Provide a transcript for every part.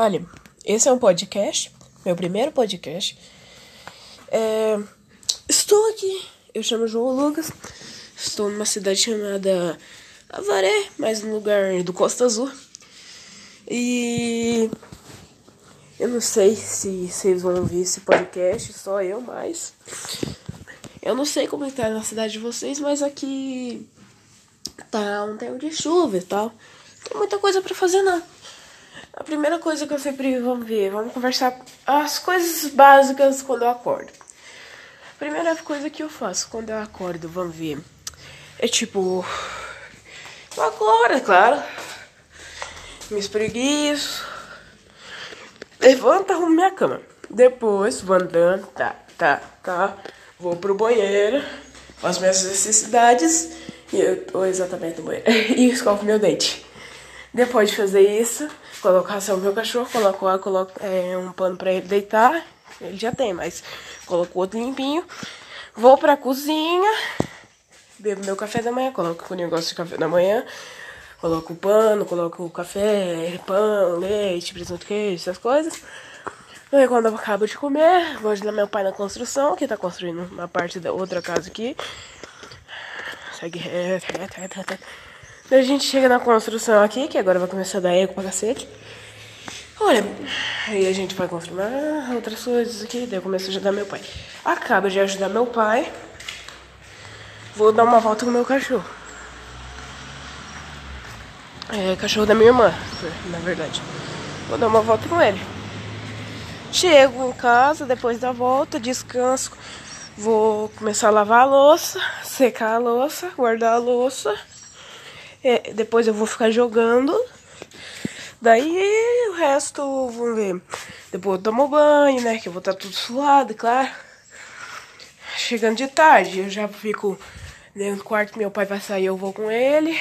Olha, esse é um podcast, meu primeiro podcast. É, estou aqui, eu chamo João Lucas, estou numa cidade chamada Avaré, mas no lugar do Costa Azul. E eu não sei se vocês vão ouvir esse podcast, só eu, mas eu não sei como está na cidade de vocês, mas aqui tá um tempo de chuva e tal. Tem muita coisa para fazer não. A primeira coisa que eu sempre vamos ver, vamos conversar as coisas básicas quando eu acordo. A primeira coisa que eu faço quando eu acordo, vamos ver, é tipo, eu acordo, é claro, me espreguiço, levanto, arrumo minha cama. Depois vou andando, tá, tá, tá, vou pro banheiro, faço minhas necessidades e eu tô exatamente no banheiro e escovo meu dente. Depois de fazer isso, colocar ração pro meu cachorro, coloco coloco é, um pano pra ele deitar. Ele já tem, mas coloco outro limpinho. Vou pra cozinha, bebo meu café da manhã, coloco o negócio de café da manhã. Coloco o pano, coloco o café, pão, leite, presunto, queijo, essas coisas. Aí quando eu acabo de comer, vou ajudar meu pai na construção, que tá construindo uma parte da outra casa aqui. Segue reto, reto, reto, reto. Daí a gente chega na construção aqui, que agora vai começar a dar eco pra cacete. Olha, aí a gente vai construir outras coisas aqui, daí eu começo a ajudar meu pai. Acaba de ajudar meu pai, vou dar uma volta com meu cachorro. É, cachorro da minha irmã, na verdade. Vou dar uma volta com ele. Chego em casa, depois da volta, descanso. Vou começar a lavar a louça, secar a louça, guardar a louça. É, depois eu vou ficar jogando. Daí o resto, vamos ver. Depois eu tomo banho, né? Que eu vou estar tudo suado, claro. Chegando de tarde, eu já fico dentro do quarto. Meu pai vai sair, eu vou com ele.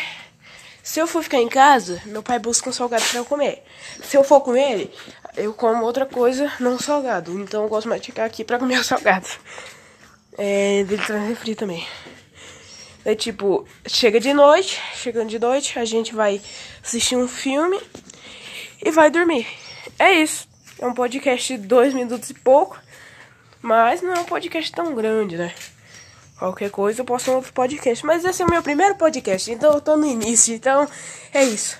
Se eu for ficar em casa, meu pai busca um salgado pra eu comer. Se eu for com ele, eu como outra coisa, não salgado. Então eu gosto mais de ficar aqui pra comer o salgado. É, dele traz refri também. É tipo, chega de noite, chegando de noite, a gente vai assistir um filme e vai dormir. É isso. É um podcast de dois minutos e pouco, mas não é um podcast tão grande, né? Qualquer coisa eu posto um outro podcast. Mas esse é o meu primeiro podcast, então eu tô no início, então é isso.